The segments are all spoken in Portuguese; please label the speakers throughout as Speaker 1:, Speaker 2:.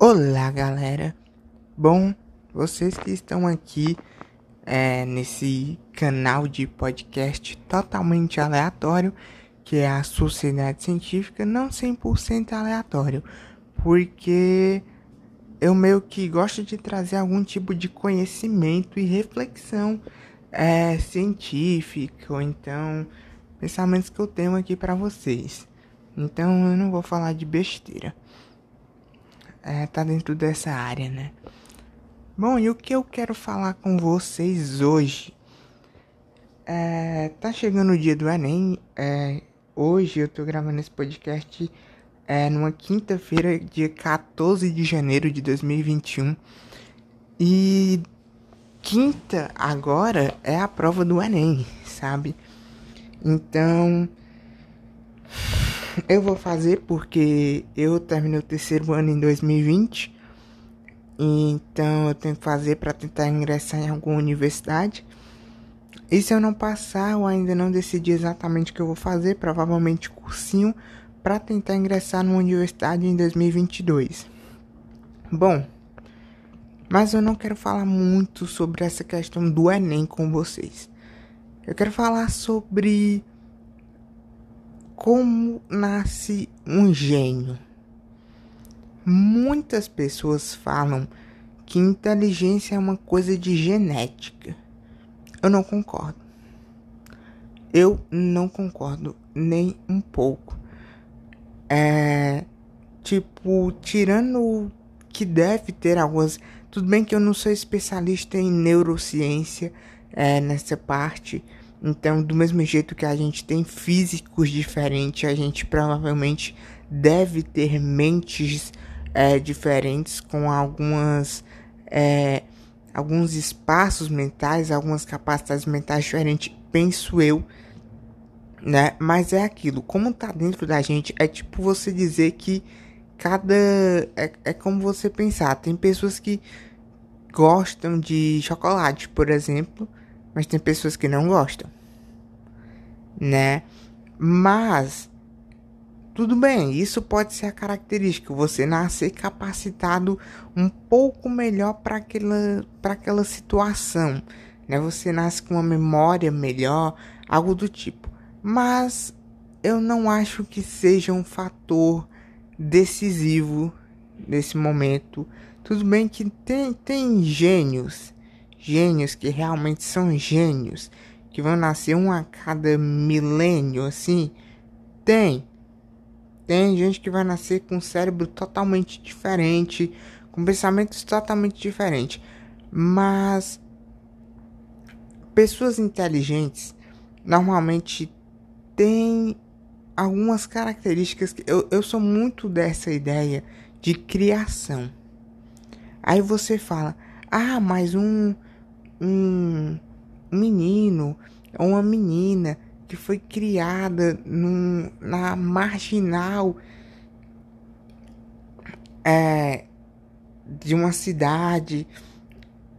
Speaker 1: Olá, galera. Bom, vocês que estão aqui é, nesse canal de podcast totalmente aleatório, que é a Sociedade Científica, não 100% aleatório, porque eu meio que gosto de trazer algum tipo de conhecimento e reflexão é, científica, ou então pensamentos que eu tenho aqui para vocês. Então eu não vou falar de besteira. É, tá dentro dessa área, né? Bom, e o que eu quero falar com vocês hoje? É, tá chegando o dia do Enem. É, hoje eu tô gravando esse podcast é, numa quinta-feira, dia 14 de janeiro de 2021. E quinta agora é a prova do Enem, sabe? Então eu vou fazer porque eu terminei o terceiro ano em 2020. Então eu tenho que fazer para tentar ingressar em alguma universidade. E se eu não passar, eu ainda não decidi exatamente o que eu vou fazer, provavelmente cursinho para tentar ingressar numa universidade em 2022. Bom, mas eu não quero falar muito sobre essa questão do Enem com vocês. Eu quero falar sobre como nasce um gênio? Muitas pessoas falam que inteligência é uma coisa de genética. Eu não concordo. Eu não concordo nem um pouco. É. Tipo, tirando que deve ter algumas. Tudo bem que eu não sou especialista em neurociência é, nessa parte então, do mesmo jeito que a gente tem físicos diferentes, a gente provavelmente deve ter mentes é, diferentes com algumas é, alguns espaços mentais, algumas capacidades mentais diferentes, penso eu, né? Mas é aquilo, como tá dentro da gente, é tipo você dizer que cada é, é como você pensar, tem pessoas que gostam de chocolate, por exemplo, mas tem pessoas que não gostam, né? Mas tudo bem, isso pode ser a característica, você nascer capacitado um pouco melhor para aquela, para aquela situação, né? Você nasce com uma memória melhor, algo do tipo. Mas eu não acho que seja um fator decisivo nesse momento. Tudo bem que tem, tem gênios gênios que realmente são gênios, que vão nascer um a cada milênio, assim, tem. Tem gente que vai nascer com um cérebro totalmente diferente, com pensamentos totalmente diferentes. Mas pessoas inteligentes normalmente têm algumas características que eu, eu sou muito dessa ideia de criação. Aí você fala, ah, mas um um menino ou uma menina que foi criada num, na marginal é, de uma cidade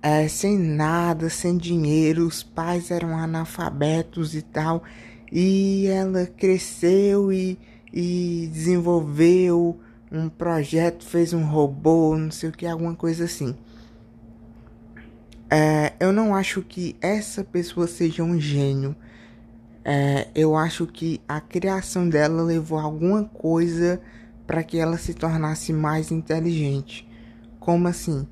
Speaker 1: é, sem nada, sem dinheiro, os pais eram analfabetos e tal, e ela cresceu e, e desenvolveu um projeto, fez um robô, não sei o que, alguma coisa assim. É, eu não acho que essa pessoa seja um gênio. É, eu acho que a criação dela levou alguma coisa para que ela se tornasse mais inteligente. Como assim?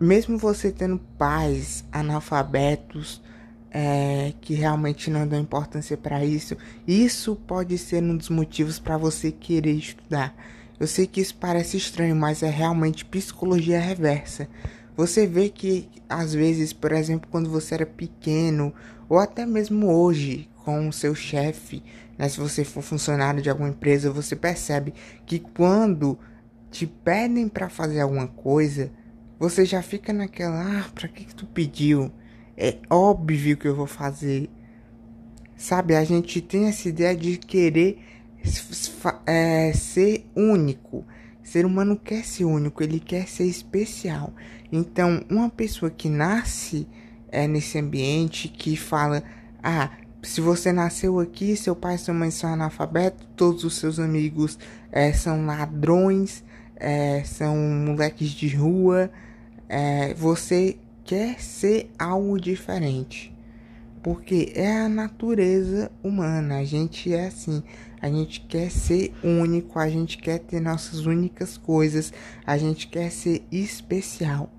Speaker 1: Mesmo você tendo pais analfabetos é, que realmente não dão importância para isso, isso pode ser um dos motivos para você querer estudar. Eu sei que isso parece estranho, mas é realmente psicologia reversa. Você vê que às vezes, por exemplo, quando você era pequeno, ou até mesmo hoje com o seu chefe, né, se você for funcionário de alguma empresa, você percebe que quando te pedem para fazer alguma coisa, você já fica naquela, ah, para que, que tu pediu? É óbvio que eu vou fazer. Sabe, a gente tem essa ideia de querer é, ser único. Ser humano quer ser único, ele quer ser especial. Então, uma pessoa que nasce é, nesse ambiente, que fala: Ah, se você nasceu aqui, seu pai e sua mãe são analfabetos, todos os seus amigos é, são ladrões, é, são moleques de rua. É, você quer ser algo diferente. Porque é a natureza humana. A gente é assim. A gente quer ser único. A gente quer ter nossas únicas coisas. A gente quer ser especial.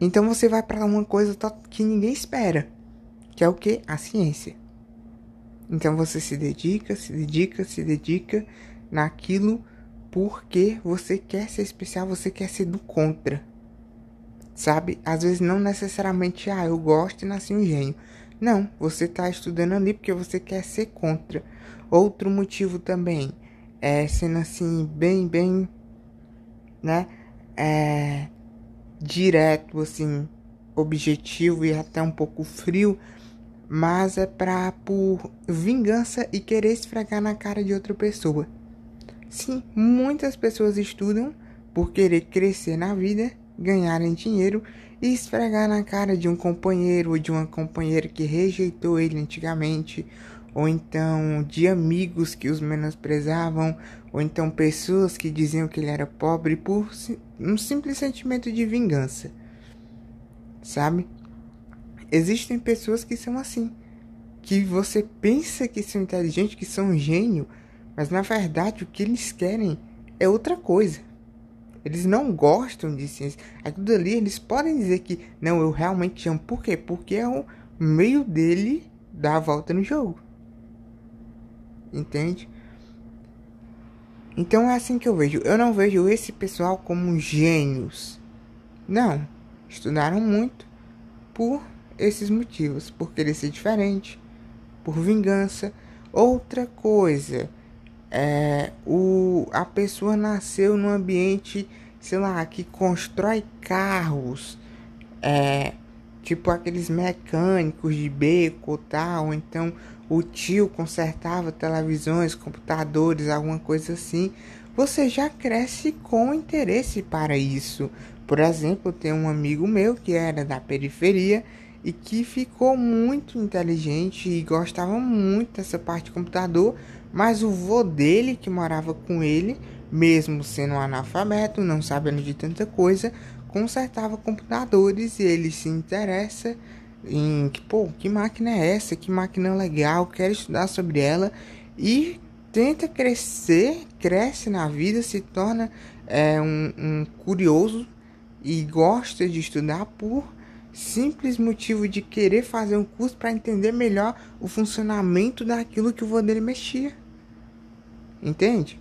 Speaker 1: Então você vai para uma coisa que ninguém espera. Que é o que? A ciência. Então você se dedica, se dedica, se dedica naquilo porque você quer ser especial, você quer ser do contra. Sabe? Às vezes não necessariamente, ah, eu gosto e nasci um gênio. Não, você está estudando ali porque você quer ser contra. Outro motivo também é sendo assim, bem, bem, né? É direto, assim, objetivo e até um pouco frio, mas é pra por vingança e querer esfregar na cara de outra pessoa. Sim, muitas pessoas estudam por querer crescer na vida, ganharem dinheiro e esfregar na cara de um companheiro ou de uma companheira que rejeitou ele antigamente, ou então de amigos que os menosprezavam, ou então pessoas que diziam que ele era pobre por um simples sentimento de vingança. Sabe? Existem pessoas que são assim, que você pensa que são inteligentes, que são um gênio, mas na verdade o que eles querem é outra coisa. Eles não gostam de ciência. Aquilo ali eles podem dizer que não, eu realmente amo. Por quê? Porque é o meio dele dar a volta no jogo. Entende? Então é assim que eu vejo. Eu não vejo esse pessoal como gênios. Não. Estudaram muito por esses motivos. Por querer ser diferente. Por vingança. Outra coisa é, o, a pessoa nasceu num ambiente, sei lá, que constrói carros, é, tipo aqueles mecânicos de beco tal, então o tio consertava televisões, computadores, alguma coisa assim, você já cresce com interesse para isso. Por exemplo, tem um amigo meu que era da periferia e que ficou muito inteligente e gostava muito dessa parte de computador mas o vô dele, que morava com ele, mesmo sendo um analfabeto, não sabendo de tanta coisa, consertava computadores e ele se interessa em que, pô, que máquina é essa? Que máquina legal, quer estudar sobre ela e tenta crescer, cresce na vida, se torna é, um, um curioso e gosta de estudar por simples motivo de querer fazer um curso para entender melhor o funcionamento daquilo que o vô dele mexia. Entende?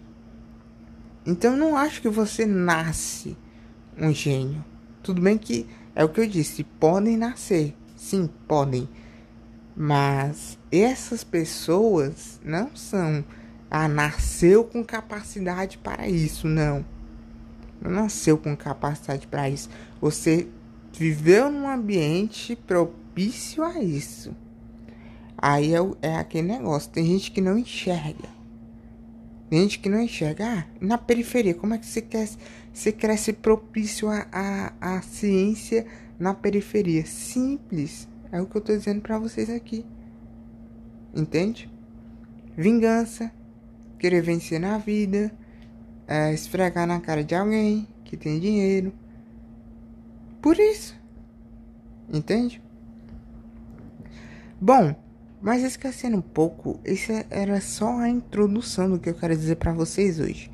Speaker 1: Então não acho que você nasce um gênio. Tudo bem que é o que eu disse, podem nascer. Sim, podem. Mas essas pessoas não são ah, nasceu com capacidade para isso, não. Não nasceu com capacidade para isso. Você viveu num ambiente propício a isso. Aí é, é aquele negócio. Tem gente que não enxerga. Tem gente que não enxerga. Ah, na periferia, como é que você quer você cresce propício à ciência na periferia? Simples. É o que eu tô dizendo para vocês aqui. Entende? Vingança, querer vencer na vida, é, esfregar na cara de alguém que tem dinheiro. Por isso. Entende? Bom, mas esquecendo um pouco, isso era só a introdução do que eu quero dizer para vocês hoje.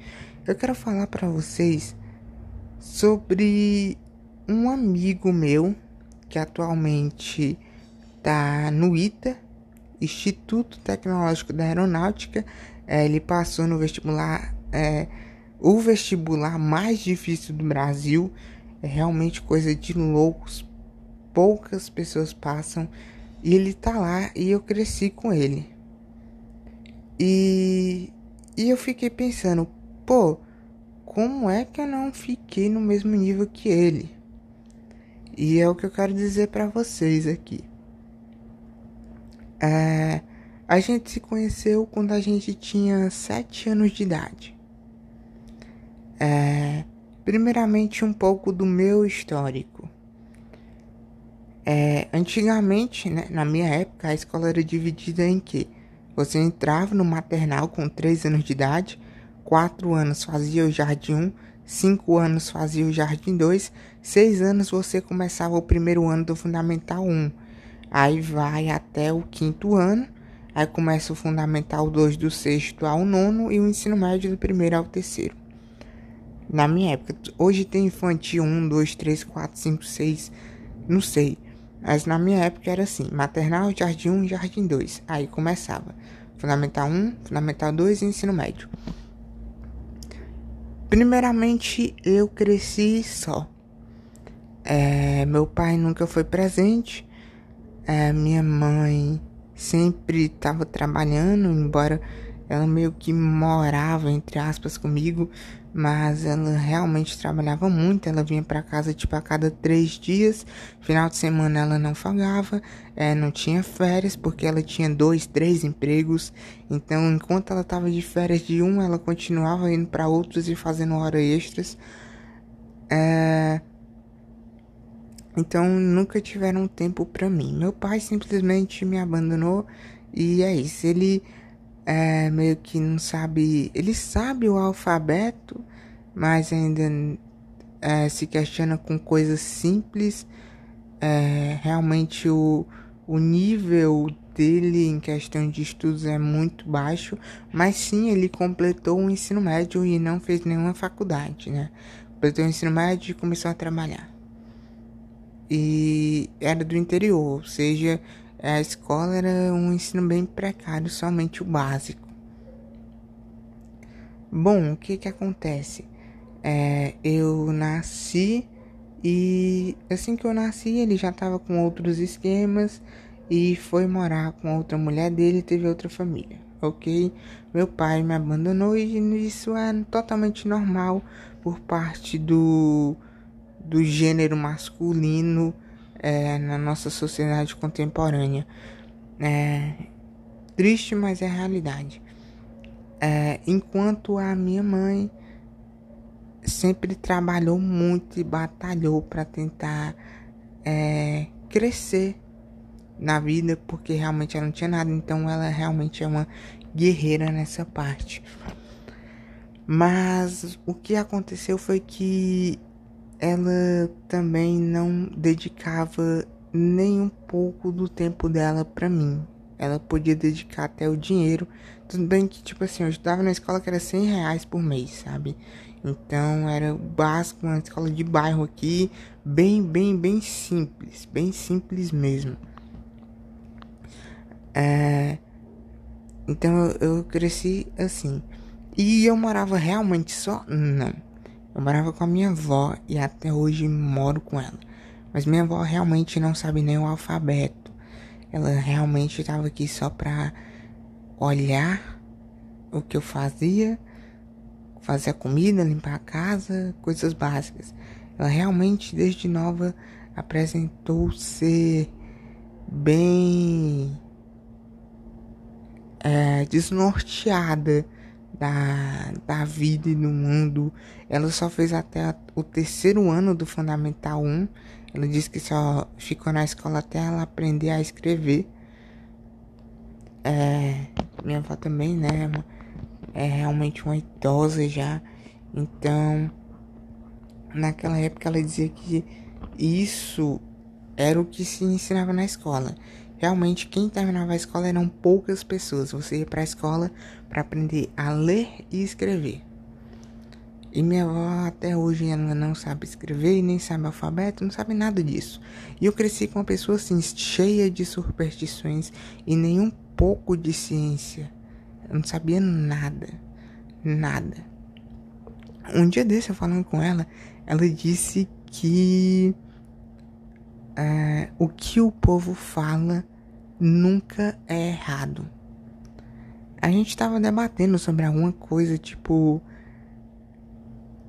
Speaker 1: Eu quero falar para vocês sobre um amigo meu que atualmente está no ITA, Instituto Tecnológico da Aeronáutica. É, ele passou no vestibular, é, o vestibular mais difícil do Brasil. É realmente coisa de loucos. Poucas pessoas passam. E ele tá lá e eu cresci com ele. E, e eu fiquei pensando, pô, como é que eu não fiquei no mesmo nível que ele? E é o que eu quero dizer para vocês aqui. É, a gente se conheceu quando a gente tinha sete anos de idade. É, primeiramente, um pouco do meu histórico. É, antigamente, né, na minha época, a escola era dividida em que você entrava no maternal com 3 anos de idade, quatro anos fazia o Jardim 1, cinco anos fazia o Jardim 2, seis anos você começava o primeiro ano do Fundamental 1. Aí vai até o quinto ano, aí começa o Fundamental 2 do sexto ao nono e o ensino médio do primeiro ao terceiro. Na minha época, hoje tem infantil 1, 2, 3, 4, 5, 6, não sei. Mas na minha época era assim: maternal, jardim 1, jardim 2. Aí começava. Fundamental 1, Fundamental 2 e ensino médio. Primeiramente, eu cresci só. É, meu pai nunca foi presente. É, minha mãe sempre estava trabalhando, embora ela meio que morava, entre aspas, comigo, mas ela realmente trabalhava muito. Ela vinha para casa tipo a cada três dias. Final de semana ela não folgava, é, não tinha férias porque ela tinha dois, três empregos. Então, enquanto ela estava de férias de um, ela continuava indo para outros e fazendo horas extras. É... Então, nunca tiveram tempo para mim. Meu pai simplesmente me abandonou e é isso. Ele é, meio que não sabe. Ele sabe o alfabeto, mas ainda é, se questiona com coisas simples. É, realmente o, o nível dele em questão de estudos é muito baixo, mas sim ele completou o ensino médio e não fez nenhuma faculdade, né? Completou o ensino médio e começou a trabalhar. E era do interior, ou seja, a escola era um ensino bem precário, somente o básico. Bom, o que que acontece? É, eu nasci e assim que eu nasci ele já estava com outros esquemas e foi morar com outra mulher dele teve outra família, ok? Meu pai me abandonou e isso é totalmente normal por parte do, do gênero masculino é, na nossa sociedade contemporânea. É triste, mas é realidade. É, enquanto a minha mãe sempre trabalhou muito e batalhou para tentar é, crescer na vida, porque realmente ela não tinha nada, então ela realmente é uma guerreira nessa parte. Mas o que aconteceu foi que ela também não dedicava nem um pouco do tempo dela para mim. Ela podia dedicar até o dinheiro. Tudo bem que, tipo assim, eu estudava na escola que era 100 reais por mês, sabe? Então era o básico, uma escola de bairro aqui, bem, bem, bem simples, bem simples mesmo. É... Então eu, eu cresci assim. E eu morava realmente só? Não. Eu morava com a minha avó e até hoje moro com ela. Mas minha avó realmente não sabe nem o alfabeto. Ela realmente estava aqui só pra olhar o que eu fazia, fazer a comida, limpar a casa, coisas básicas. Ela realmente, desde nova, apresentou ser bem é, desnorteada da, da vida e do mundo. Ela só fez até o terceiro ano do Fundamental 1. Ela disse que só ficou na escola até ela aprender a escrever. É, minha avó também, né? É realmente uma idosa já. Então, naquela época ela dizia que isso era o que se ensinava na escola. Realmente, quem terminava a escola eram poucas pessoas. Você ia para a escola para aprender a ler e escrever. E minha avó até hoje ela não sabe escrever e nem sabe alfabeto, não sabe nada disso. E eu cresci com uma pessoa assim, cheia de superstições e nem um pouco de ciência. Eu não sabia nada. Nada. Um dia desse eu falando com ela, ela disse que é, o que o povo fala nunca é errado. A gente estava debatendo sobre alguma coisa, tipo.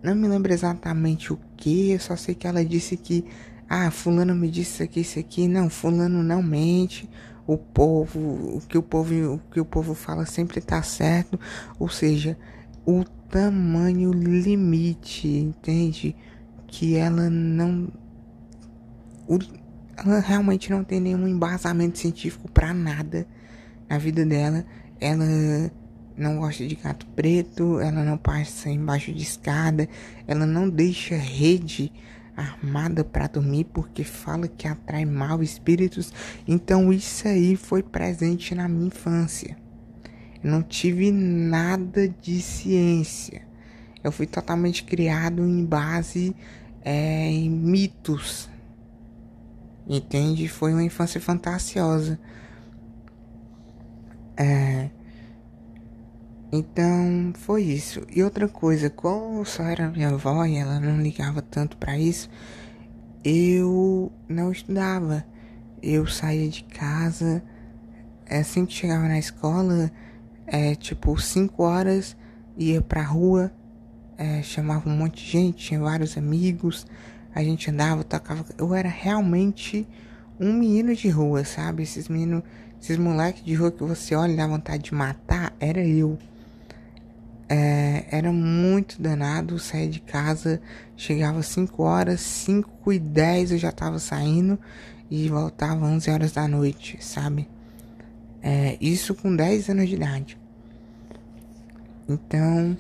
Speaker 1: Não me lembro exatamente o que, eu só sei que ela disse que. Ah, fulano me disse isso aqui, isso aqui. Não, fulano não mente. O povo, o que o povo, o que o povo fala sempre tá certo. Ou seja, o tamanho limite, entende? Que ela não. Ela realmente não tem nenhum embasamento científico para nada na vida dela. Ela não gosta de gato preto, ela não passa embaixo de escada, ela não deixa rede armada para dormir porque fala que atrai mal espíritos. Então isso aí foi presente na minha infância. Eu não tive nada de ciência. Eu fui totalmente criado em base é, em mitos. Entende? Foi uma infância fantasiosa. É, então foi isso. E outra coisa, como só era minha avó e ela não ligava tanto para isso, eu não estudava. Eu saía de casa, assim que chegava na escola, é, tipo 5 horas, ia pra rua, é, chamava um monte de gente, tinha vários amigos, a gente andava, tocava. Eu era realmente um menino de rua, sabe? Esses meninos, esses moleques de rua que você olha e dá vontade de matar, era eu. É, era muito danado sair de casa, chegava 5 horas, 5 e 10 eu já tava saindo e voltava 11 horas da noite, sabe? É, isso com 10 anos de idade. Então,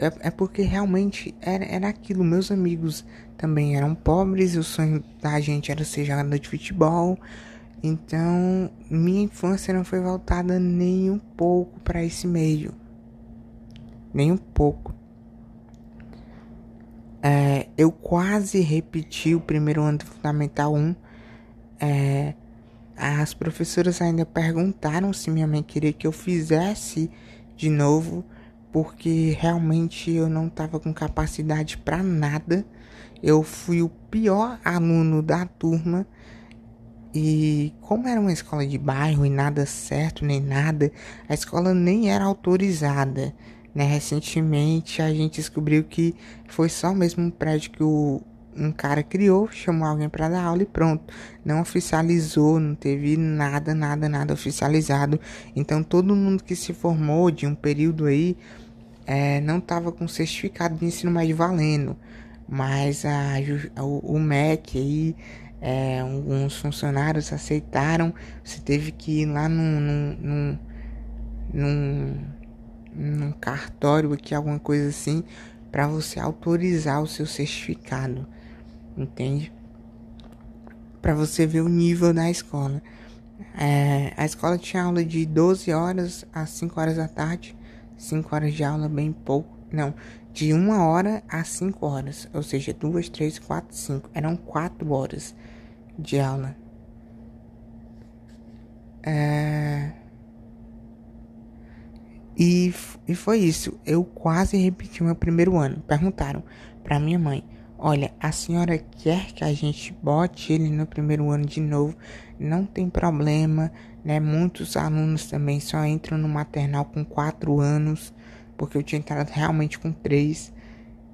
Speaker 1: é, é porque realmente era, era aquilo. Meus amigos também eram pobres, o sonho da gente era ser jogador de futebol. Então, minha infância não foi voltada nem um pouco para esse meio nem um pouco. É, eu quase repeti o primeiro ano do Fundamental 1. É, as professoras ainda perguntaram se minha mãe queria que eu fizesse de novo, porque realmente eu não estava com capacidade para nada. Eu fui o pior aluno da turma. E como era uma escola de bairro e nada certo nem nada, a escola nem era autorizada. Né? Recentemente a gente descobriu que foi só mesmo um prédio que o, um cara criou, chamou alguém para dar aula e pronto. Não oficializou, não teve nada, nada, nada oficializado. Então todo mundo que se formou de um período aí é, não estava com certificado de ensino médio valendo. Mas a, o, o MEC é, alguns funcionários aceitaram. Você teve que ir lá num, num, num, num cartório aqui, alguma coisa assim, para você autorizar o seu certificado, entende? Para você ver o nível da escola. É, a escola tinha aula de 12 horas a 5 horas da tarde, 5 horas de aula, bem pouco, não, de 1 hora a 5 horas, ou seja, 2, 3, 4, 5, eram 4 horas de aula. É, e, e foi isso. Eu quase repeti meu primeiro ano. Perguntaram para minha mãe: Olha, a senhora quer que a gente bote ele no primeiro ano de novo? Não tem problema, né? Muitos alunos também só entram no maternal com quatro anos, porque eu tinha entrado realmente com três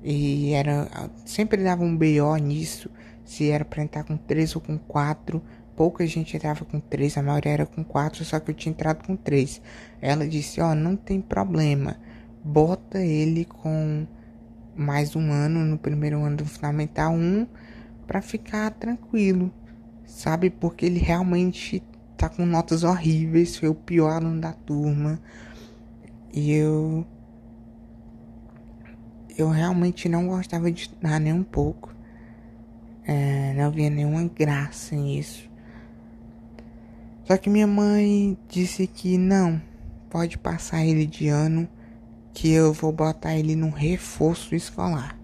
Speaker 1: e era sempre dava um BO nisso, se era para entrar com três ou com quatro pouca gente entrava com três, a maioria era com quatro, só que eu tinha entrado com três. Ela disse: Ó, oh, não tem problema, bota ele com mais um ano no primeiro ano do Fundamental 1 para ficar tranquilo, sabe? Porque ele realmente tá com notas horríveis, foi o pior aluno da turma. E eu. Eu realmente não gostava de estudar nem um pouco. É, não havia nenhuma graça nisso. Só que minha mãe disse que não, pode passar ele de ano, que eu vou botar ele num reforço escolar.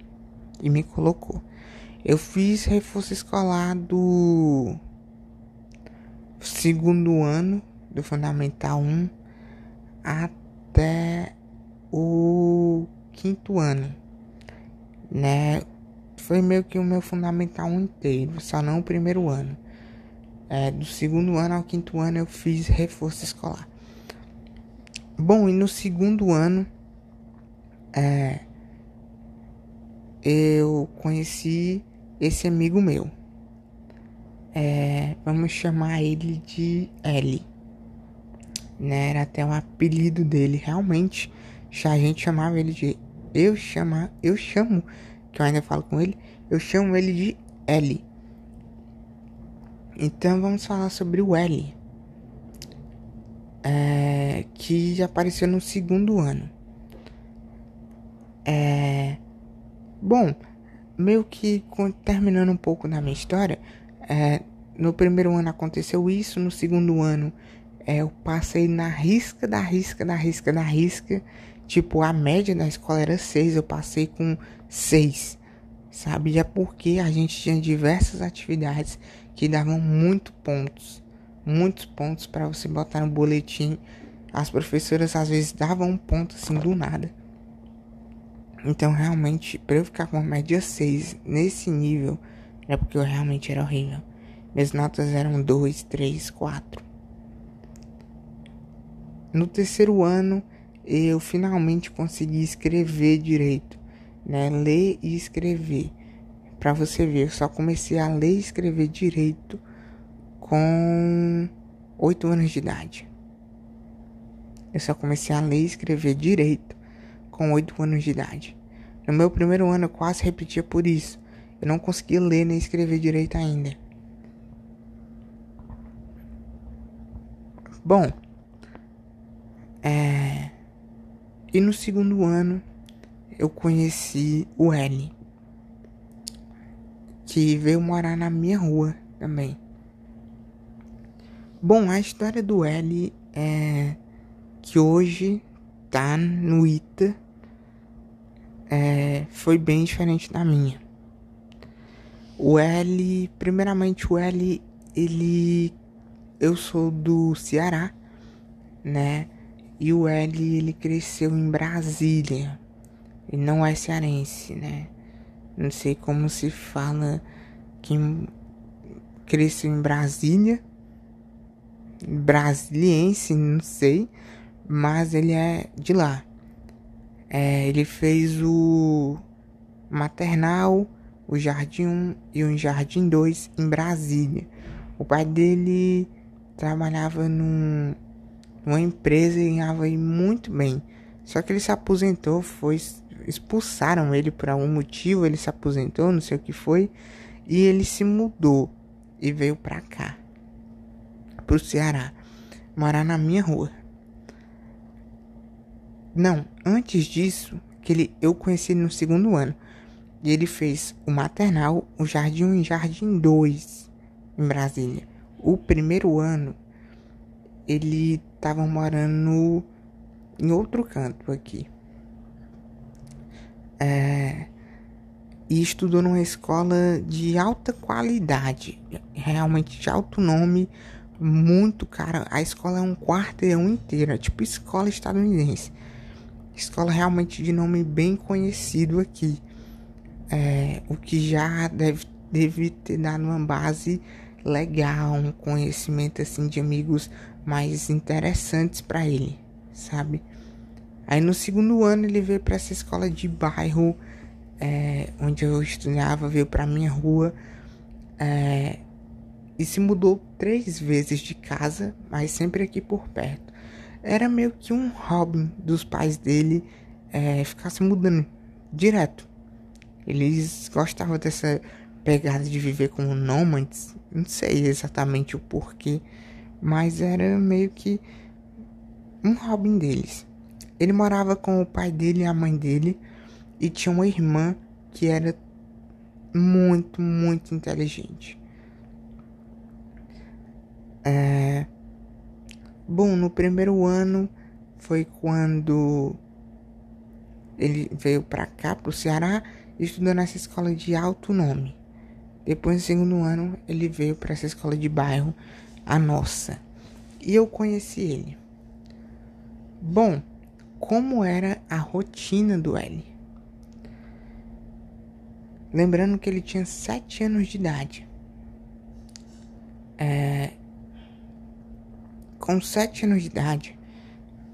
Speaker 1: E me colocou. Eu fiz reforço escolar do segundo ano do Fundamental 1 até o quinto ano, né? Foi meio que o meu Fundamental 1 inteiro, só não o primeiro ano. É, do segundo ano ao quinto ano eu fiz reforço escolar. Bom, e no segundo ano é, eu conheci esse amigo meu. É, vamos chamar ele de L. Né? Era até um apelido dele. Realmente, a gente chamava ele de. Eu chama, eu chamo, que eu ainda falo com ele, eu chamo ele de L. Então vamos falar sobre o L. é, que apareceu no segundo ano. É, bom, meio que terminando um pouco da minha história, é, no primeiro ano aconteceu isso, no segundo ano é, eu passei na risca da risca da risca da risca. Tipo, a média da escola era 6, eu passei com 6. Sabe? É porque a gente tinha diversas atividades que davam muito pontos. Muitos pontos para você botar no boletim. As professoras às vezes davam um ponto assim do nada. Então, realmente, para eu ficar com a média 6 nesse nível, é porque eu realmente era horrível. Minhas notas eram 2, 3, 4. No terceiro ano, eu finalmente consegui escrever direito, né? Ler e escrever. Para você ver, eu só comecei a ler e escrever direito com 8 anos de idade. Eu só comecei a ler e escrever direito com 8 anos de idade. No meu primeiro ano eu quase repetia por isso. Eu não conseguia ler nem escrever direito ainda. Bom, é... e no segundo ano eu conheci o L, que veio morar na minha rua também. Bom, a história do L é que hoje tá no ITA é, foi bem diferente da minha. O L, primeiramente o L, ele eu sou do Ceará, né? E o L ele cresceu em Brasília. E não é cearense, né? Não sei como se fala quem cresceu em Brasília. Brasiliense, não sei. Mas ele é de lá. É, ele fez o maternal, o jardim 1 e o jardim 2 em Brasília. O pai dele trabalhava num, numa empresa e ganhava muito bem. Só que ele se aposentou, foi expulsaram ele por algum motivo, ele se aposentou, não sei o que foi, e ele se mudou e veio pra cá, pro Ceará, morar na minha rua. Não, antes disso, que ele eu conheci ele no segundo ano. E ele fez o maternal, o jardim 1 e jardim 2 em Brasília o primeiro ano ele estava morando em outro canto aqui. É, e estudou numa escola de alta qualidade, realmente de alto nome, muito cara. A escola é um quarteirão inteiro, é tipo escola estadunidense. Escola realmente de nome bem conhecido aqui. É, o que já deve, deve ter dado uma base legal, um conhecimento assim de amigos mais interessantes para ele, sabe? Aí no segundo ano ele veio para essa escola de bairro é, onde eu estudava, veio para minha rua é, e se mudou três vezes de casa, mas sempre aqui por perto. Era meio que um hobby dos pais dele é, ficar se mudando direto. Eles gostavam dessa pegada de viver como nômades, não sei exatamente o porquê, mas era meio que um hobby deles. Ele morava com o pai dele e a mãe dele e tinha uma irmã que era muito, muito inteligente. É... Bom, no primeiro ano foi quando ele veio para cá, pro Ceará, estudou nessa escola de alto nome. Depois, no segundo ano, ele veio para essa escola de bairro, a nossa. E eu conheci ele. Bom, como era a rotina do L? Lembrando que ele tinha 7 anos de idade. É... Com 7 anos de idade,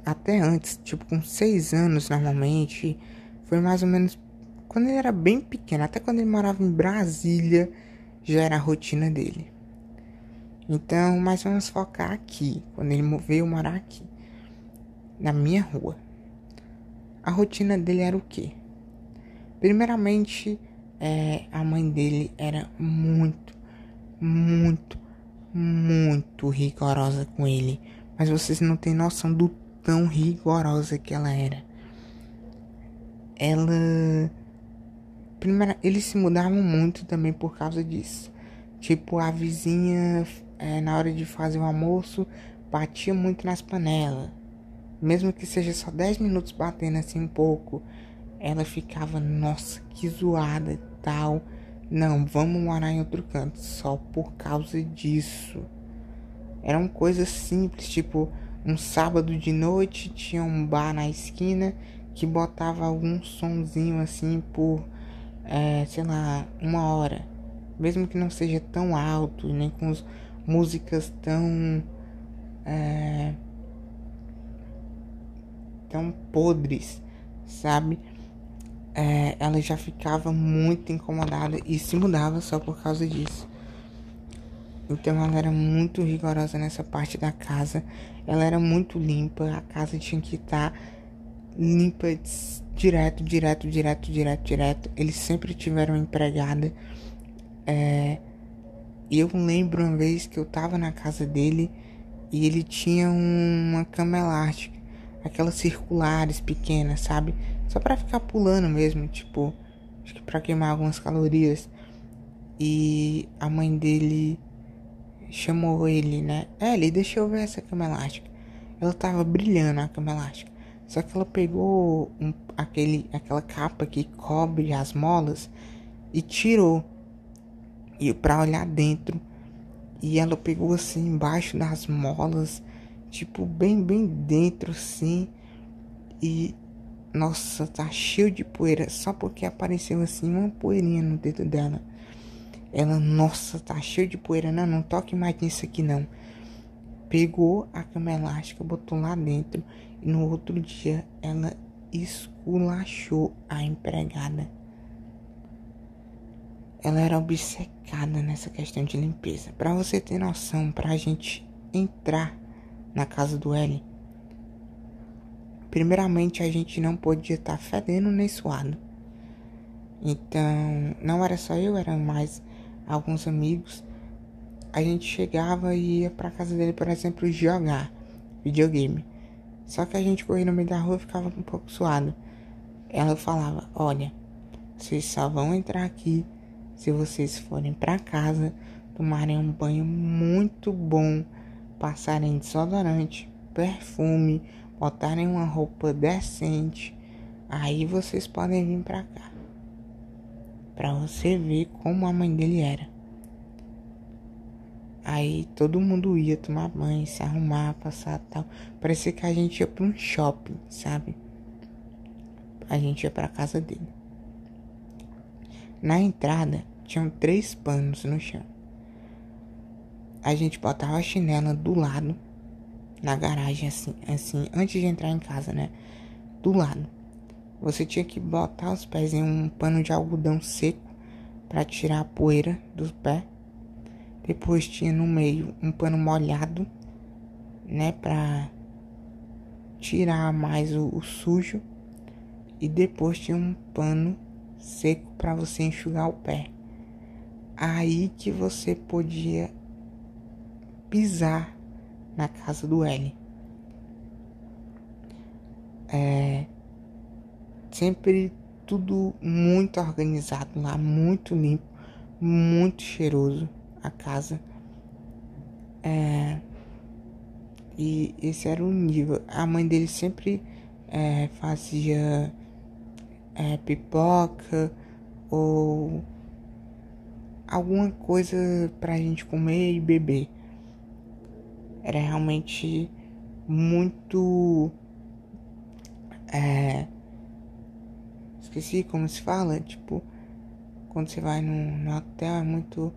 Speaker 1: até antes, tipo com 6 anos normalmente, foi mais ou menos quando ele era bem pequeno, até quando ele morava em Brasília, já era a rotina dele. Então, mas vamos focar aqui, quando ele veio morar aqui, na minha rua. A rotina dele era o quê? Primeiramente, é, a mãe dele era muito, muito, muito rigorosa com ele, Mas vocês não têm noção do tão rigorosa que ela era. Ela. Primeiro, eles se mudavam muito também por causa disso. Tipo, a vizinha, é, na hora de fazer o almoço, batia muito nas panelas. Mesmo que seja só 10 minutos batendo assim um pouco, ela ficava, nossa, que zoada e tal. Não, vamos morar em outro canto, só por causa disso. Eram coisas simples, tipo, um sábado de noite tinha um bar na esquina que botava algum sonzinho assim por, é, sei lá, uma hora. Mesmo que não seja tão alto, nem com músicas tão. É, tão podres, sabe? É, ela já ficava muito incomodada e se mudava só por causa disso. Então ela era muito rigorosa nessa parte da casa. Ela era muito limpa. A casa tinha que estar limpa direto, direto, direto, direto, direto. Eles sempre tiveram empregada. É... E eu lembro uma vez que eu tava na casa dele e ele tinha uma cama elástica, aquelas circulares pequenas, sabe? Só para ficar pulando mesmo, tipo, acho que para queimar algumas calorias. E a mãe dele chamou ele, né? É, ele deixou ver essa cama elástica. Ela tava brilhando a cama elástica. Só que ela pegou um, aquele, aquela capa que cobre as molas e tirou. E para olhar dentro. E ela pegou assim embaixo das molas, tipo bem bem dentro assim. E nossa, tá cheio de poeira só porque apareceu assim uma poeirinha no dedo dela. Ela, nossa, tá cheio de poeira. Não, não toque mais nisso aqui não. Pegou a cama elástica, botou lá dentro. No outro dia ela esculachou a empregada. Ela era obcecada nessa questão de limpeza. Para você ter noção, pra gente entrar na casa do L, primeiramente a gente não podia estar tá fedendo nem suado. Então, não era só eu, era mais alguns amigos, a gente chegava e ia pra casa dele, por exemplo, jogar videogame. Só que a gente corria no meio da rua ficava um pouco suado. Ela falava: Olha, vocês só vão entrar aqui se vocês forem para casa, tomarem um banho muito bom, passarem desodorante, perfume, botarem uma roupa decente. Aí vocês podem vir pra cá para você ver como a mãe dele era. Aí todo mundo ia tomar banho, se arrumar, passar tal. Parecia que a gente ia para um shopping, sabe? A gente ia para casa dele. Na entrada tinham três panos no chão. A gente botava a chinela do lado, na garagem assim, assim, antes de entrar em casa, né? Do lado. Você tinha que botar os pés em um pano de algodão seco para tirar a poeira dos pés. Depois tinha no meio um pano molhado, né, para tirar mais o, o, sujo. E depois tinha um pano seco para você enxugar o pé. Aí que você podia pisar na casa do L. É, Sempre tudo muito organizado lá, muito limpo, muito cheiroso a casa. É, e esse era o nível. A mãe dele sempre é, fazia é, pipoca ou alguma coisa pra gente comer e beber. Era realmente muito. É, Esqueci como se fala, tipo, quando você vai no, no hotel é muito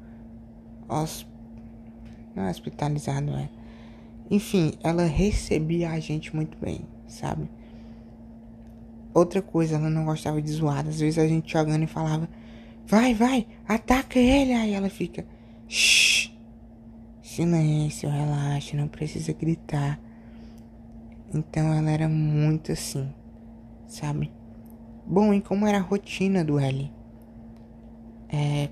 Speaker 1: não é hospitalizado, é. Enfim, ela recebia a gente muito bem, sabe? Outra coisa, ela não gostava de zoar. Às vezes a gente jogando e falava, vai, vai, ataca ele. Aí ela fica, shh, silêncio, relaxa, não precisa gritar. Então ela era muito assim, sabe? Bom, e como era a rotina do L? É,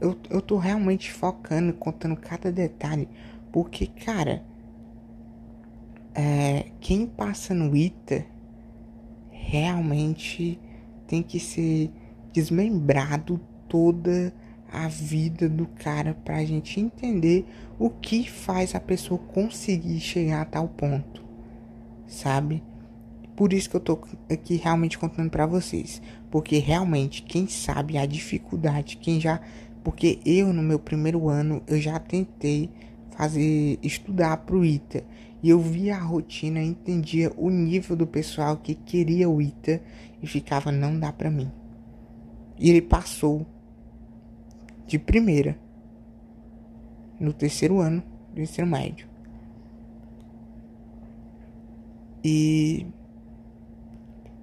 Speaker 1: eu, eu tô realmente focando, contando cada detalhe, porque, cara, é, quem passa no ITA realmente tem que ser desmembrado toda a vida do cara pra gente entender o que faz a pessoa conseguir chegar a tal ponto, sabe? Por isso que eu tô aqui realmente contando para vocês, porque realmente quem sabe a dificuldade, quem já, porque eu no meu primeiro ano eu já tentei fazer estudar pro ITA e eu via a rotina, entendia o nível do pessoal que queria o ITA e ficava não dá para mim. E ele passou de primeira no terceiro ano do ensino médio. E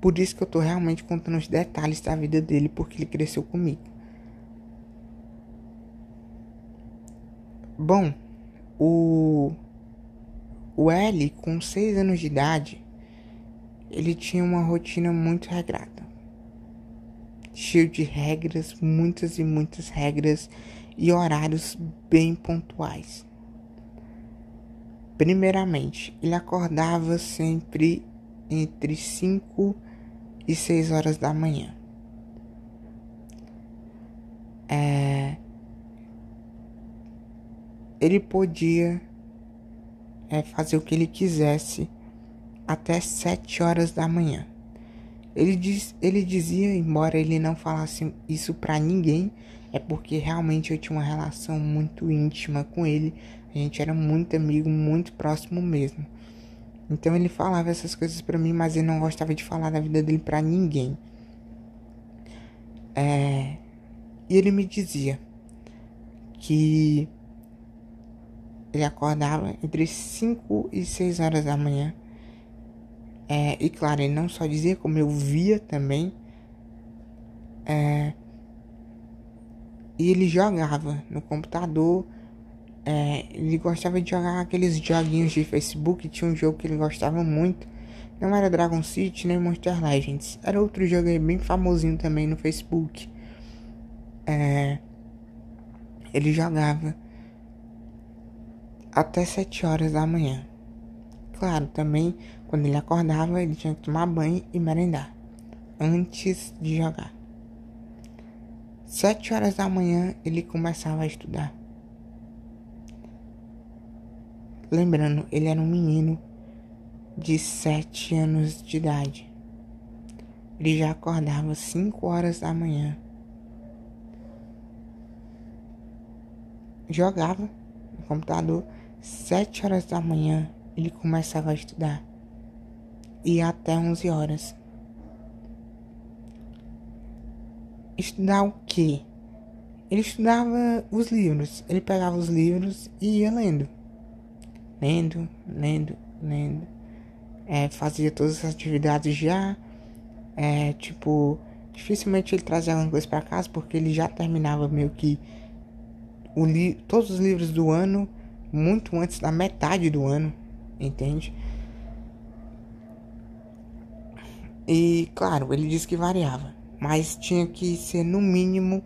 Speaker 1: por isso que eu tô realmente contando os detalhes da vida dele, porque ele cresceu comigo. Bom, o o L, com 6 anos de idade, ele tinha uma rotina muito regrada. Cheio de regras, muitas e muitas regras e horários bem pontuais. Primeiramente, ele acordava sempre entre 5 e 6 horas da manhã. É... Ele podia é, fazer o que ele quisesse até 7 horas da manhã. Ele, diz, ele dizia, embora ele não falasse isso para ninguém, é porque realmente eu tinha uma relação muito íntima com ele. A gente era muito amigo, muito próximo mesmo. Então ele falava essas coisas para mim, mas ele não gostava de falar da vida dele para ninguém. É... E ele me dizia que ele acordava entre 5 e 6 horas da manhã. É, e claro, ele não só dizia, como eu via também. É, e ele jogava no computador. É, ele gostava de jogar aqueles joguinhos de Facebook. Tinha um jogo que ele gostava muito. Não era Dragon City nem Monster Legends. Era outro jogo bem famosinho também no Facebook. É, ele jogava até 7 horas da manhã. Claro, também quando ele acordava, ele tinha que tomar banho e merendar antes de jogar. 7 horas da manhã ele começava a estudar. Lembrando, ele era um menino de 7 anos de idade. Ele já acordava 5 horas da manhã. Jogava no computador Sete horas da manhã ele começava a estudar. E até onze horas. Estudar o quê? Ele estudava os livros. Ele pegava os livros e ia lendo. Lendo, lendo, lendo. É, fazia todas as atividades já. É, tipo, dificilmente ele trazia alguma coisa para casa porque ele já terminava meio que o li todos os livros do ano muito antes da metade do ano, entende? E claro, ele disse que variava, mas tinha que ser no mínimo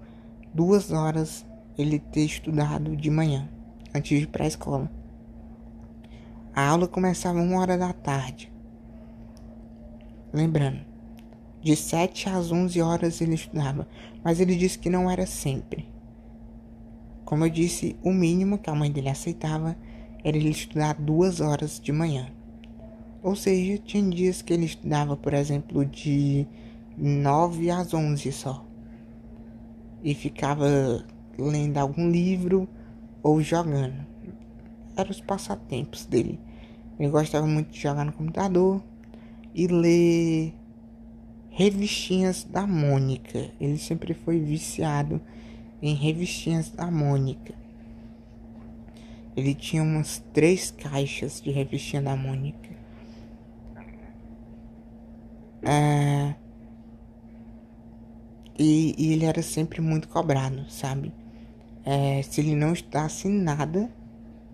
Speaker 1: duas horas ele ter estudado de manhã, antes de ir para a escola. A aula começava uma hora da tarde. Lembrando, de 7 às 11 horas ele estudava, mas ele disse que não era sempre. Como eu disse, o mínimo que a mãe dele aceitava era ele estudar duas horas de manhã. Ou seja, tinha dias que ele estudava, por exemplo, de 9 às 11 só. E ficava lendo algum livro ou jogando. Eram os passatempos dele. Ele gostava muito de jogar no computador e ler revistinhas da Mônica. Ele sempre foi viciado em revistinhas da Mônica. Ele tinha umas três caixas de revistinha da Mônica. É... E, e, ele era sempre muito cobrado, sabe? É, se ele não estudasse nada,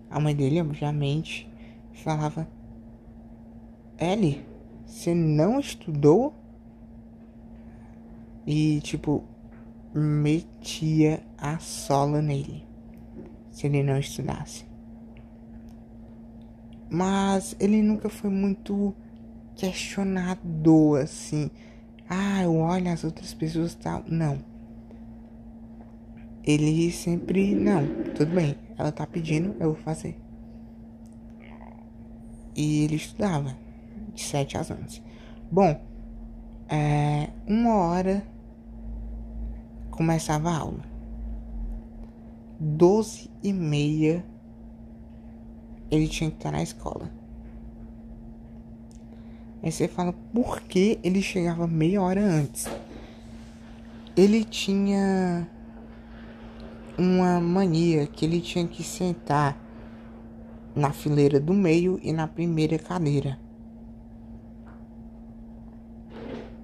Speaker 1: a mãe dele, obviamente, falava: Ellie, você não estudou? E tipo, metia a sola nele se ele não estudasse. Mas ele nunca foi muito questionador assim. Ah, eu olho as outras pessoas tal. Não. Ele sempre. Não, tudo bem. Ela tá pedindo, eu vou fazer. E ele estudava de 7 às 11. Bom, é, uma hora começava a aula. 12 e meia ele tinha que estar na escola. Aí você fala, por que ele chegava meia hora antes? Ele tinha uma mania que ele tinha que sentar na fileira do meio e na primeira cadeira.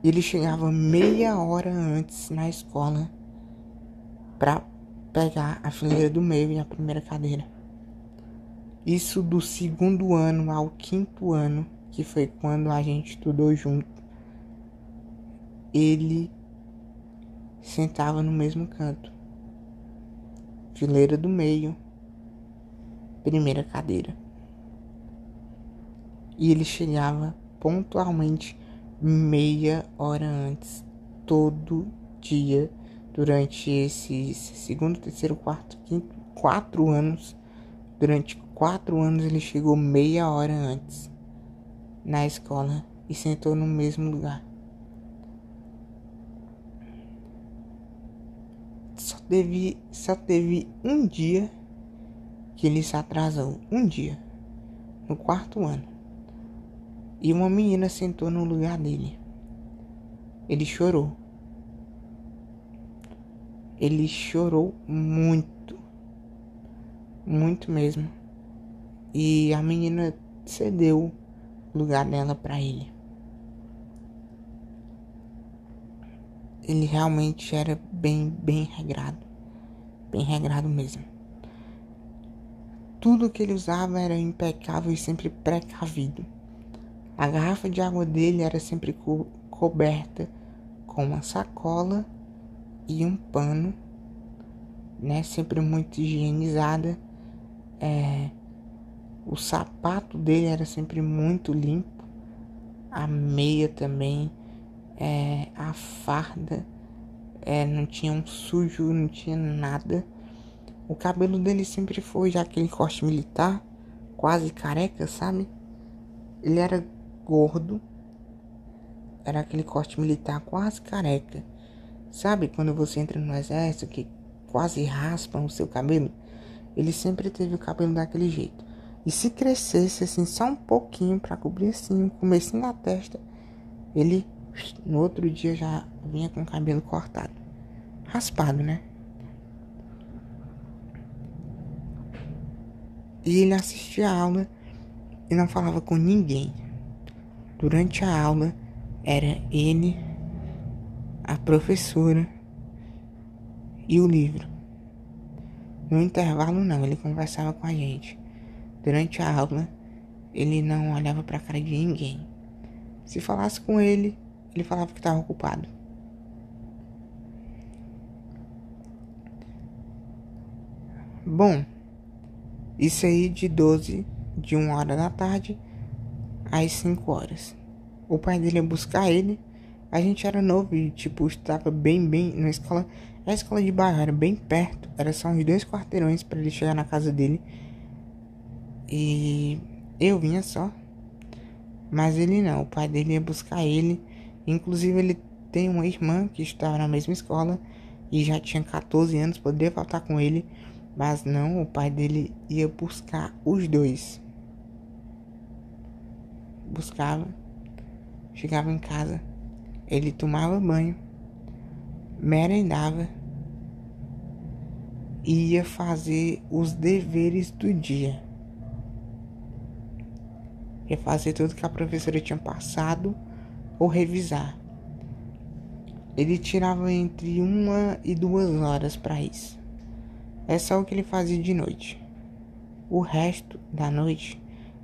Speaker 1: Ele chegava meia hora antes na escola para pegar a fileira do meio e a primeira cadeira. Isso do segundo ano ao quinto ano, que foi quando a gente estudou junto. Ele sentava no mesmo canto. Fileira do meio, primeira cadeira. E ele chegava pontualmente meia hora antes, todo dia, durante esses segundo, terceiro, quarto, quinto, quatro anos. Durante quatro anos ele chegou meia hora antes na escola e sentou no mesmo lugar. Só teve, só teve um dia que ele se atrasou. Um dia. No quarto ano. E uma menina sentou no lugar dele. Ele chorou. Ele chorou muito. Muito mesmo. E a menina cedeu o lugar dela para ele. Ele realmente era bem, bem regrado. Bem regrado mesmo. Tudo que ele usava era impecável e sempre precavido. A garrafa de água dele era sempre co coberta com uma sacola e um pano, né? Sempre muito higienizada. É, o sapato dele era sempre muito limpo. A meia também. É, a farda. É, não tinha um sujo, não tinha nada. O cabelo dele sempre foi já aquele corte militar, quase careca, sabe? Ele era gordo. Era aquele corte militar quase careca. Sabe quando você entra no exército que quase raspam o seu cabelo? Ele sempre teve o cabelo daquele jeito. E se crescesse assim só um pouquinho para cobrir assim, o comecinho da testa, ele no outro dia já vinha com o cabelo cortado. Raspado, né? E ele assistia a aula e não falava com ninguém. Durante a aula era ele, a professora e o livro. No intervalo não, ele conversava com a gente. Durante a aula, ele não olhava para a cara de ninguém. Se falasse com ele, ele falava que estava ocupado. Bom, isso aí de 12 de 1 hora da tarde às 5 horas. O pai dele ia buscar ele. A gente era novo e, tipo, estava bem, bem na escola. A escola de bairro era bem perto. Era só uns dois quarteirões para ele chegar na casa dele. E eu vinha só. Mas ele não. O pai dele ia buscar ele. Inclusive, ele tem uma irmã que estava na mesma escola. E já tinha 14 anos. Poderia faltar com ele. Mas não, o pai dele ia buscar os dois buscava, chegava em casa, ele tomava banho, merendava e ia fazer os deveres do dia. Ia fazer tudo que a professora tinha passado ou revisar. Ele tirava entre uma e duas horas para isso. É só o que ele fazia de noite. O resto da noite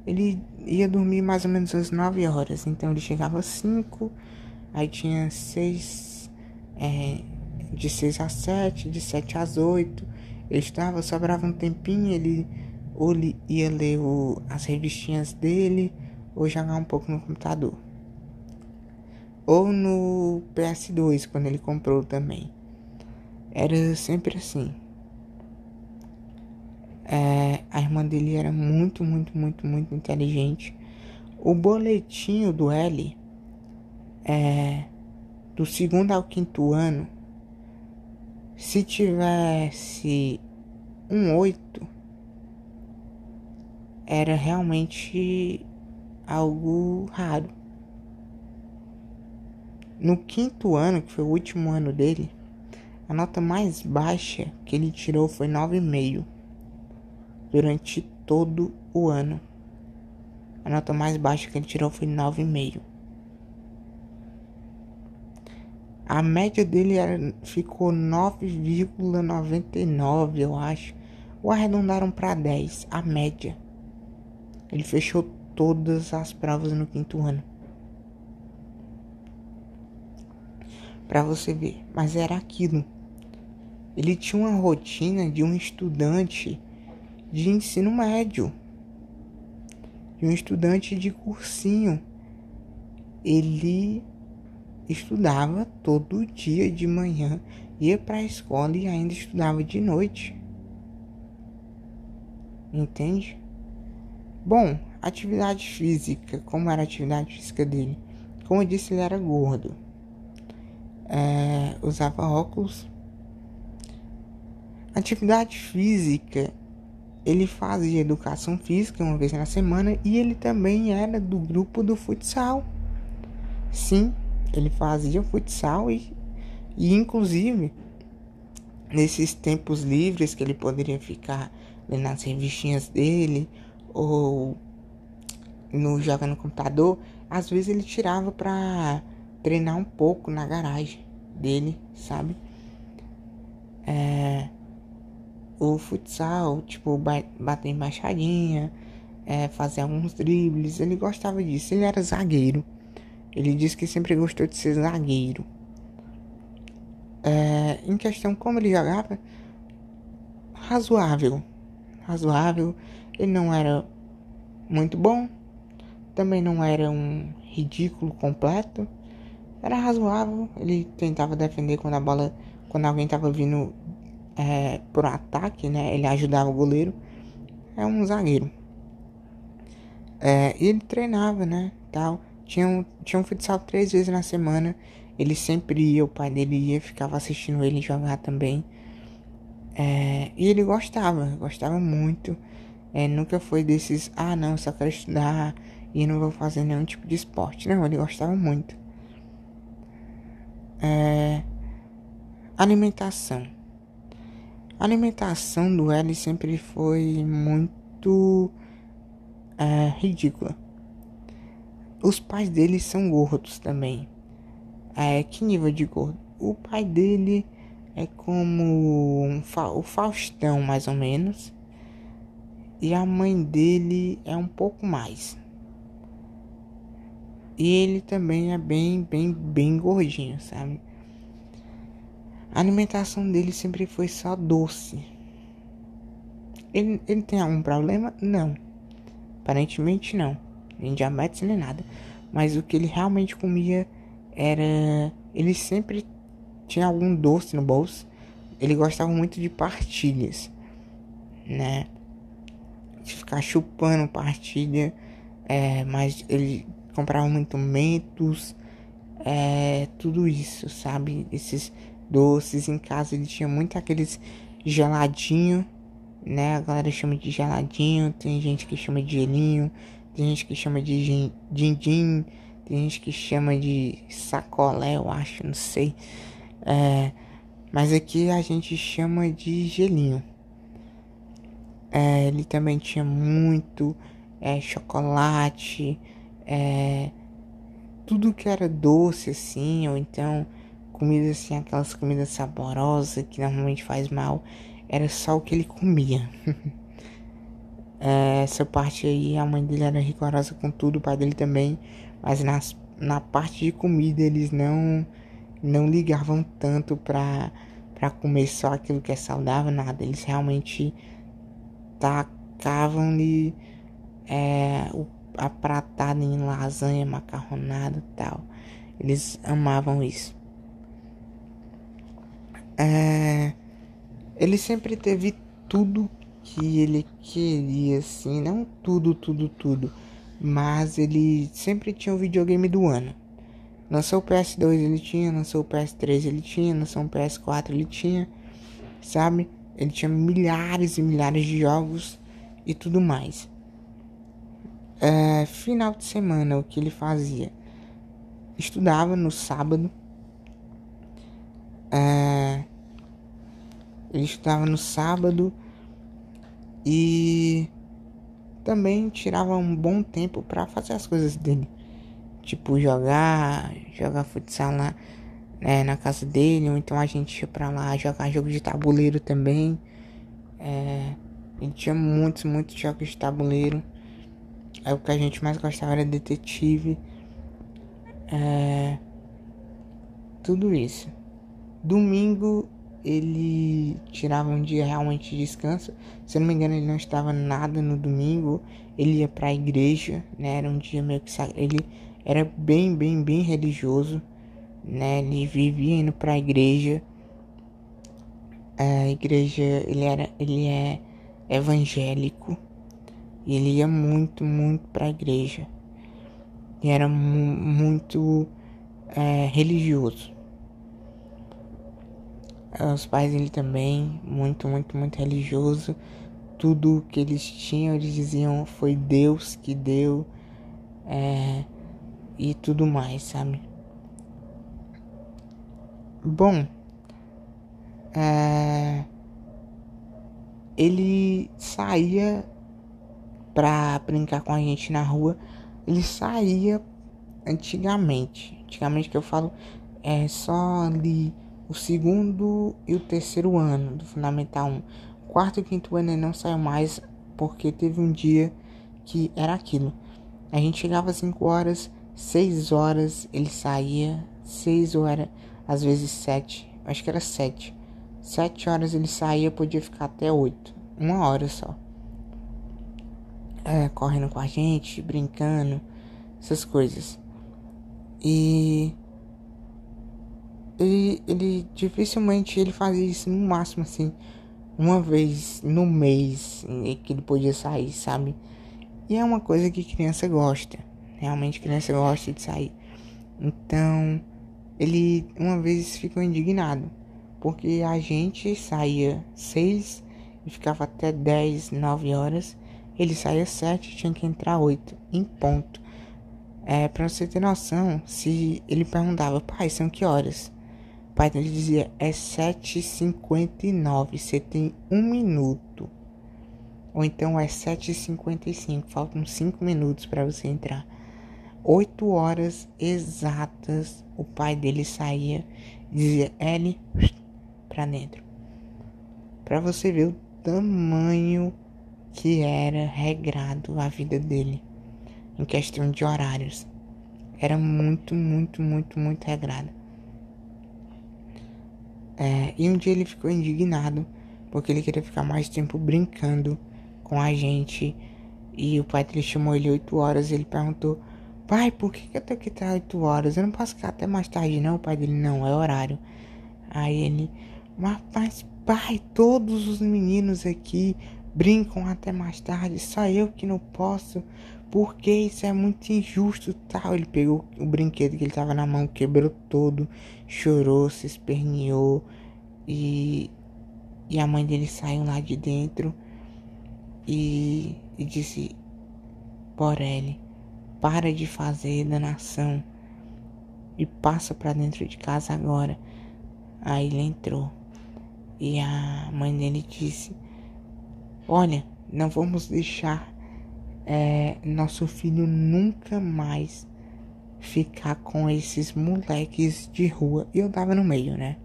Speaker 1: ele ia dormir mais ou menos às 9 horas. Então ele chegava às 5, aí tinha 6, é, de 6 às 7, de 7 às 8. Ele estava, sobrava um tempinho, ele ou ia ler o, as revistinhas dele, ou jogar um pouco no computador. Ou no PS2, quando ele comprou também. Era sempre assim. É, a irmã dele era muito, muito, muito, muito inteligente. O boletinho do L é, do segundo ao quinto ano, se tivesse um oito, era realmente algo raro. No quinto ano, que foi o último ano dele, a nota mais baixa que ele tirou foi 9,5 durante todo o ano. A nota mais baixa que ele tirou foi 9,5. A média dele era, ficou 9,99, eu acho. Ou arredondaram para 10, a média. Ele fechou todas as provas no quinto ano. Para você ver, mas era aquilo. Ele tinha uma rotina de um estudante de ensino médio, de um estudante de cursinho. Ele estudava todo dia de manhã, ia para a escola e ainda estudava de noite. Entende? Bom, atividade física, como era a atividade física dele? Como eu disse, ele era gordo. É, usava óculos. Atividade física, ele fazia educação física uma vez na semana e ele também era do grupo do futsal. Sim, ele fazia futsal e, e inclusive nesses tempos livres que ele poderia ficar nas revistinhas dele ou no joga no computador, às vezes ele tirava para treinar um pouco na garagem dele, sabe? É, o futsal, tipo, bater embaixadinha, é, fazer alguns dribles, ele gostava disso, ele era zagueiro. Ele disse que sempre gostou de ser zagueiro. É, em questão como ele jogava, razoável. Razoável. Ele não era muito bom. Também não era um ridículo completo. Era razoável. Ele tentava defender quando a bola. Quando alguém estava vindo é, por ataque, né? Ele ajudava o goleiro. É um zagueiro. É, ele treinava, né? Tal. Tinha um, tinha um futsal três vezes na semana. Ele sempre ia, o pai dele ia, ficava assistindo ele jogar também. É, e ele gostava, gostava muito. É, nunca foi desses, ah não, só quero estudar e não vou fazer nenhum tipo de esporte. Não, ele gostava muito. É, alimentação. A alimentação do L sempre foi muito é, ridícula. Os pais dele são gordos também. É, que nível de gordo? O pai dele é como um fa o Faustão, mais ou menos. E a mãe dele é um pouco mais. E ele também é bem, bem, bem gordinho, sabe? A alimentação dele sempre foi só doce. Ele, ele tem algum problema? Não. Aparentemente não nem diabetes nem nada. Mas o que ele realmente comia era. Ele sempre tinha algum doce no bolso. Ele gostava muito de partilhas, né? De ficar chupando partilha. É, mas ele comprava muito mentos. É, tudo isso, sabe? Esses doces em casa ele tinha muito aqueles geladinho, né? A galera chama de geladinho, tem gente que chama de gelinho, tem gente que chama de din-din, tem gente que chama de sacolé, eu acho, não sei. É, mas aqui a gente chama de gelinho. É, ele também tinha muito é, chocolate, é, tudo que era doce assim, ou então comida assim, aquelas comidas saborosas que normalmente faz mal, era só o que ele comia. É, essa parte aí, a mãe dele era rigorosa com tudo, o pai dele também. Mas nas, na parte de comida, eles não, não ligavam tanto pra, pra comer só aquilo que é saudável, nada. Eles realmente tacavam-lhe é, a pratada em lasanha, macarronada e tal. Eles amavam isso. É, ele sempre teve tudo que ele queria, assim, não tudo, tudo, tudo, mas ele sempre tinha o videogame do ano. Lançou o PS2 ele tinha, lançou o PS3 ele tinha, lançou o PS4 ele tinha, sabe? Ele tinha milhares e milhares de jogos e tudo mais. É, final de semana, o que ele fazia? Estudava no sábado. É, ele estudava no sábado e também tirava um bom tempo para fazer as coisas dele. Tipo, jogar, jogar futsal lá né, na casa dele, ou então a gente ia pra lá jogar jogo de tabuleiro também. É, ele tinha muitos, muitos jogos de tabuleiro. Aí o que a gente mais gostava era detetive. É, tudo isso. Domingo ele tirava um dia realmente de descanso. Se eu não me engano, ele não estava nada no domingo. Ele ia para a igreja, né? Era um dia meio que ele era bem, bem, bem religioso, né? Ele vivia indo para a igreja. A igreja, ele era, ele é evangélico. E ele ia muito, muito para a igreja. E era mu muito é, religioso. Os pais dele também, muito, muito, muito religioso. Tudo que eles tinham, eles diziam foi Deus que deu. É, e tudo mais, sabe? Bom, é, ele saía pra brincar com a gente na rua. Ele saía antigamente. Antigamente que eu falo é só ali o segundo e o terceiro ano do Fundamental 1. Quarto e quinto ano não saiu mais porque teve um dia que era aquilo. A gente chegava às 5 horas, 6 horas ele saía, 6 horas, às vezes 7, acho que era 7. 7 horas ele saía, podia ficar até 8, uma hora só é, correndo com a gente, brincando, essas coisas. E ele, ele dificilmente ele fazia isso no máximo assim, uma vez no mês que ele podia sair, sabe? E é uma coisa que criança gosta. Realmente criança gosta de sair. Então, ele uma vez ficou indignado, porque a gente saía seis e ficava até 10, 9 horas ele saía sete, tinha que entrar oito, em ponto. É, pra você ter noção, se ele perguntava, pai, são que horas? Pai dele dizia, é 7h59, você tem um minuto. Ou então é 7h55, faltam 5 minutos para você entrar. 8 horas exatas, o pai dele saía, dizia, L, pra dentro. Pra você ver o tamanho que era regrado a vida dele em questão de horários. Era muito, muito, muito, muito regrada. É, e um dia ele ficou indignado porque ele queria ficar mais tempo brincando com a gente. E o pai dele chamou ele 8 horas. Ele perguntou: Pai, por que, que eu tenho que estar 8 horas? Eu não posso ficar até mais tarde, não. O pai dele: Não, é horário. Aí ele: Mas, pai, todos os meninos aqui brincam até mais tarde, só eu que não posso, porque isso é muito injusto, tal. Ele pegou o brinquedo que ele tava na mão, quebrou todo, chorou, se esperneou e e a mãe dele saiu lá de dentro e, e disse: Borelli, para de fazer danação e passa para dentro de casa agora. Aí ele entrou e a mãe dele disse: Olha, não vamos deixar é, nosso filho nunca mais ficar com esses moleques de rua. E eu tava no meio, né?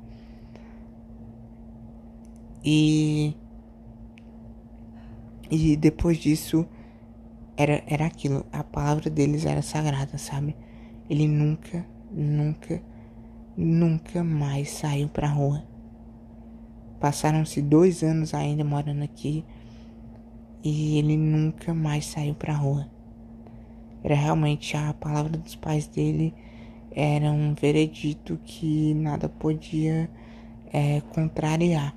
Speaker 1: E. E depois disso, era, era aquilo. A palavra deles era sagrada, sabe? Ele nunca, nunca, nunca mais saiu pra rua. Passaram-se dois anos ainda morando aqui. E ele nunca mais saiu pra rua. Era realmente a palavra dos pais dele era um veredito que nada podia é, contrariar.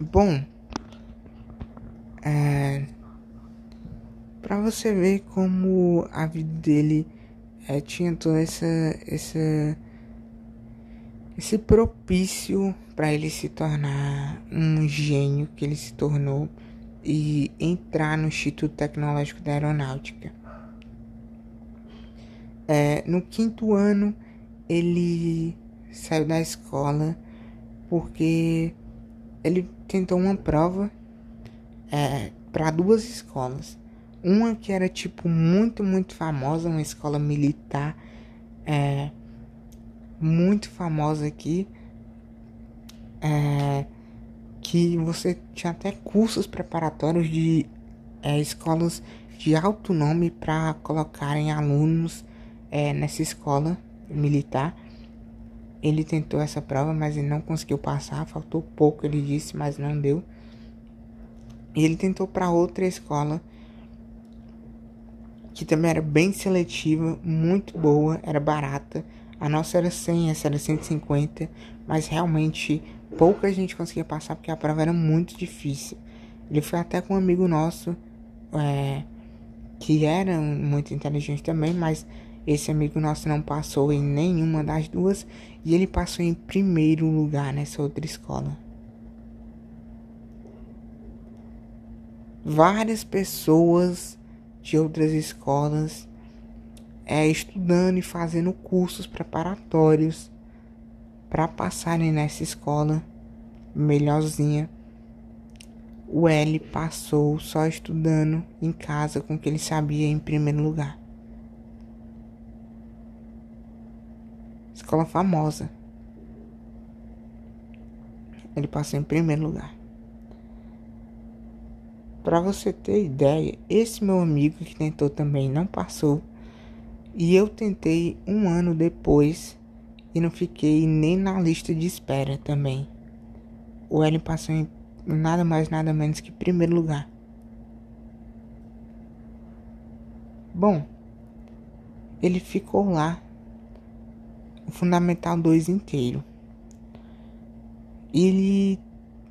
Speaker 1: Bom, é, para você ver como a vida dele é, tinha toda essa, essa esse propício para ele se tornar um gênio que ele se tornou e entrar no Instituto Tecnológico da Aeronáutica. É, no quinto ano, ele saiu da escola porque ele tentou uma prova é, para duas escolas. Uma que era tipo muito, muito famosa, uma escola militar é, muito famosa aqui. É, que você tinha até cursos preparatórios de é, escolas de alto nome para colocarem alunos é, nessa escola militar. Ele tentou essa prova, mas ele não conseguiu passar. Faltou pouco, ele disse, mas não deu. E ele tentou para outra escola que também era bem seletiva, muito boa, era barata. A nossa era 100, essa era 150, mas realmente pouca gente conseguia passar porque a prova era muito difícil. Ele foi até com um amigo nosso, é, que era muito inteligente também, mas esse amigo nosso não passou em nenhuma das duas e ele passou em primeiro lugar nessa outra escola. Várias pessoas de outras escolas é, estudando e fazendo cursos preparatórios para passarem nessa escola melhorzinha. O L passou só estudando em casa com o que ele sabia em primeiro lugar. Escola famosa. Ele passou em primeiro lugar. Para você ter ideia, esse meu amigo que tentou também não passou. E eu tentei um ano depois e não fiquei nem na lista de espera também. O L passou em nada mais nada menos que primeiro lugar. Bom, ele ficou lá o Fundamental 2 inteiro. Ele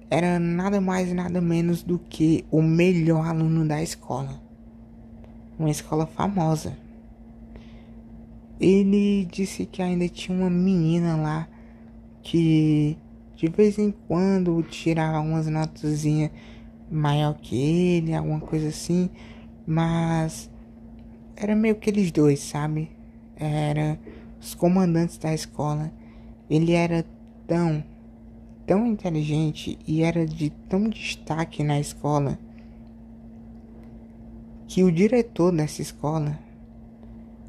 Speaker 1: era nada mais nada menos do que o melhor aluno da escola. Uma escola famosa. Ele disse que ainda tinha uma menina lá que de vez em quando tirava umas notazinhas maior que ele, alguma coisa assim, mas era meio que eles dois, sabe? Era os comandantes da escola. Ele era tão, tão inteligente e era de tão destaque na escola que o diretor dessa escola,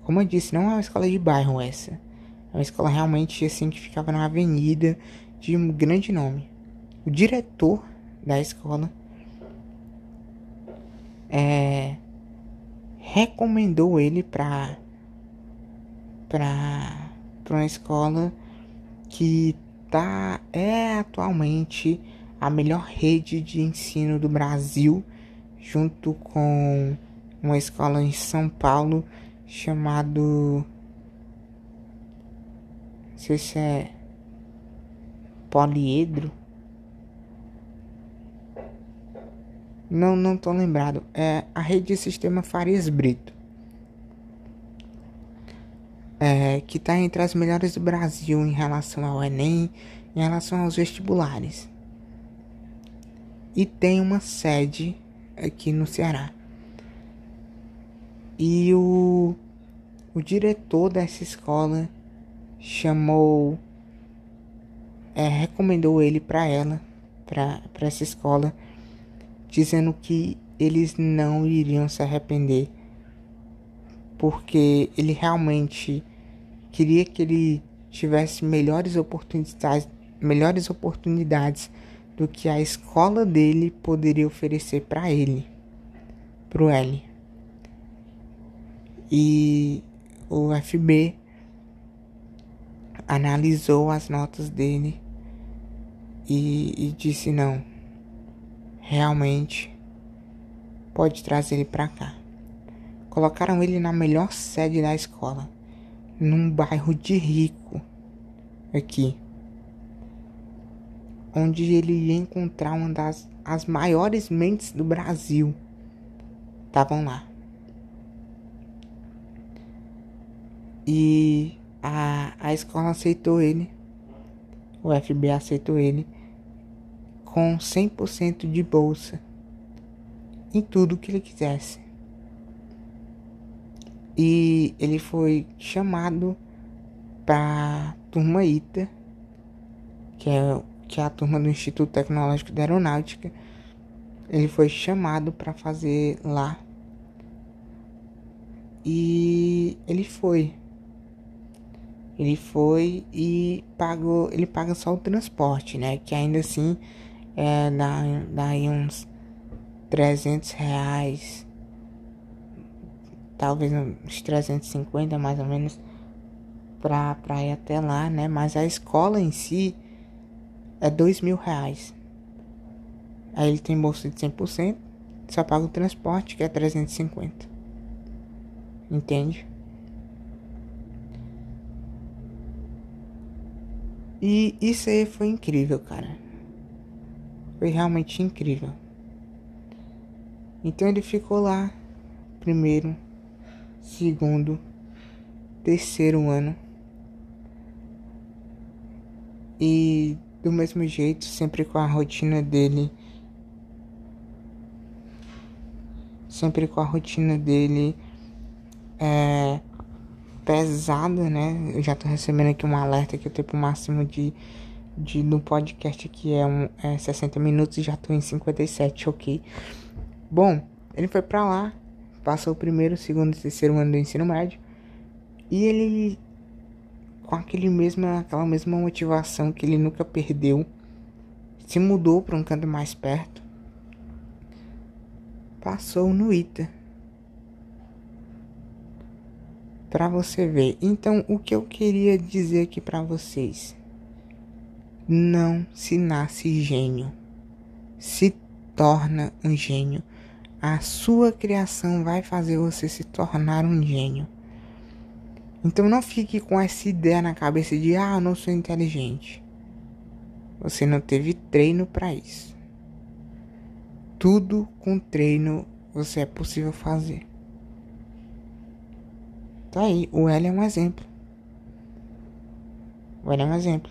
Speaker 1: como eu disse, não é uma escola de bairro essa, é uma escola realmente assim que ficava na avenida de um grande nome. O diretor da escola é, recomendou ele para para uma escola que tá é atualmente a melhor rede de ensino do Brasil, junto com uma escola em São Paulo chamado não sei se é poliedro. Não, não tô lembrado. É a rede de sistema Farias Brito. É, que está entre as melhores do Brasil em relação ao Enem, em relação aos vestibulares. E tem uma sede aqui no Ceará. E o, o diretor dessa escola chamou é, recomendou ele para ela, para essa escola, dizendo que eles não iriam se arrepender, porque ele realmente queria que ele tivesse melhores oportunidades, melhores oportunidades do que a escola dele poderia oferecer para ele, pro L. E o FB analisou as notas dele e, e disse não. realmente pode trazer ele para cá. Colocaram ele na melhor sede da escola, num bairro de rico aqui, onde ele ia encontrar uma das as maiores mentes do Brasil. Estavam lá. E a, a escola aceitou ele. O FB aceitou ele com 100% de bolsa em tudo que ele quisesse. E ele foi chamado para turma ITA, que é, que é a turma do Instituto Tecnológico de Aeronáutica. Ele foi chamado para fazer lá. E ele foi. Ele foi e pagou. Ele paga só o transporte, né? Que ainda assim é, dá, dá aí uns 300 reais. Talvez uns 350 mais ou menos. Pra, pra ir até lá, né? Mas a escola em si é 2 mil reais. Aí ele tem bolsa de 100%. Só paga o transporte, que é 350. Entende? E isso aí foi incrível, cara. Foi realmente incrível. Então ele ficou lá, primeiro, segundo, terceiro ano. E do mesmo jeito, sempre com a rotina dele. Sempre com a rotina dele é, pesada, né? Eu já tô recebendo aqui um alerta que o tempo máximo de, de no podcast aqui é, um, é 60 minutos e já tô em 57, ok? Bom, ele foi pra lá, passou o primeiro, segundo e terceiro ano do ensino médio e ele com aquele mesma, aquela mesma motivação que ele nunca perdeu, se mudou para um canto mais perto, passou no ITA. Para você ver. Então, o que eu queria dizer aqui para vocês? Não se nasce gênio. Se torna um gênio. A sua criação vai fazer você se tornar um gênio. Então não fique com essa ideia na cabeça de ah, eu não sou inteligente. Você não teve treino para isso. Tudo com treino você é possível fazer. Tá aí, o L é um exemplo. O L é um exemplo.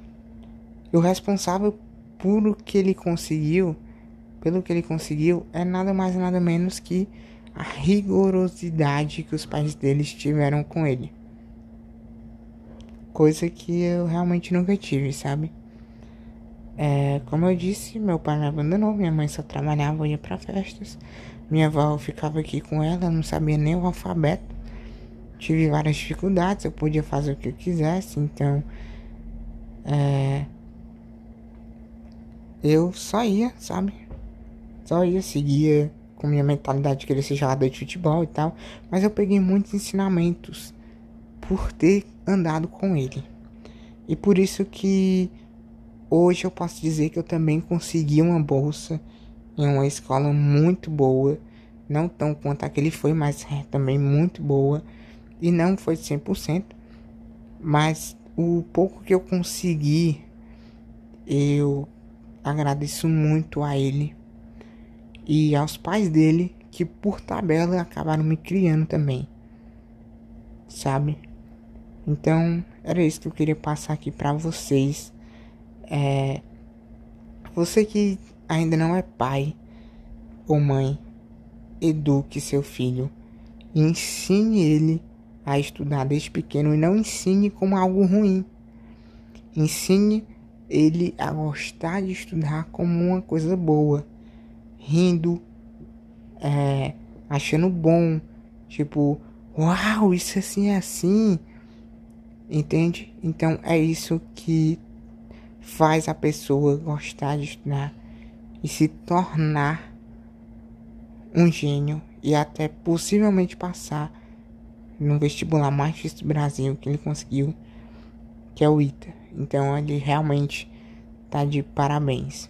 Speaker 1: E o responsável por o que ele conseguiu, pelo que ele conseguiu, é nada mais nada menos que a rigorosidade que os pais deles tiveram com ele. Coisa que eu realmente nunca tive, sabe? É, como eu disse, meu pai me abandonou, minha mãe só trabalhava, ia para festas. Minha avó ficava aqui com ela, não sabia nem o alfabeto. Tive várias dificuldades, eu podia fazer o que eu quisesse, então é, eu só ia, sabe? Só ia, seguia com minha mentalidade de querer ser jogador de futebol e tal. Mas eu peguei muitos ensinamentos por ter andado com ele. E por isso que hoje eu posso dizer que eu também consegui uma bolsa em uma escola muito boa, não tão quanto a que ele foi, mas é também muito boa e não foi 100%, mas o pouco que eu consegui eu agradeço muito a ele e aos pais dele que por tabela acabaram me criando também. Sabe? Então, era isso que eu queria passar aqui para vocês. É, você que ainda não é pai ou mãe, eduque seu filho. Ensine ele a estudar desde pequeno e não ensine como algo ruim. Ensine ele a gostar de estudar como uma coisa boa, rindo, é, achando bom, tipo, uau, isso assim é assim. Entende? Então é isso que faz a pessoa gostar de estudar e se tornar um gênio e até possivelmente passar no vestibular mais difícil do Brasil que ele conseguiu, que é o ITA. Então ele realmente tá de parabéns.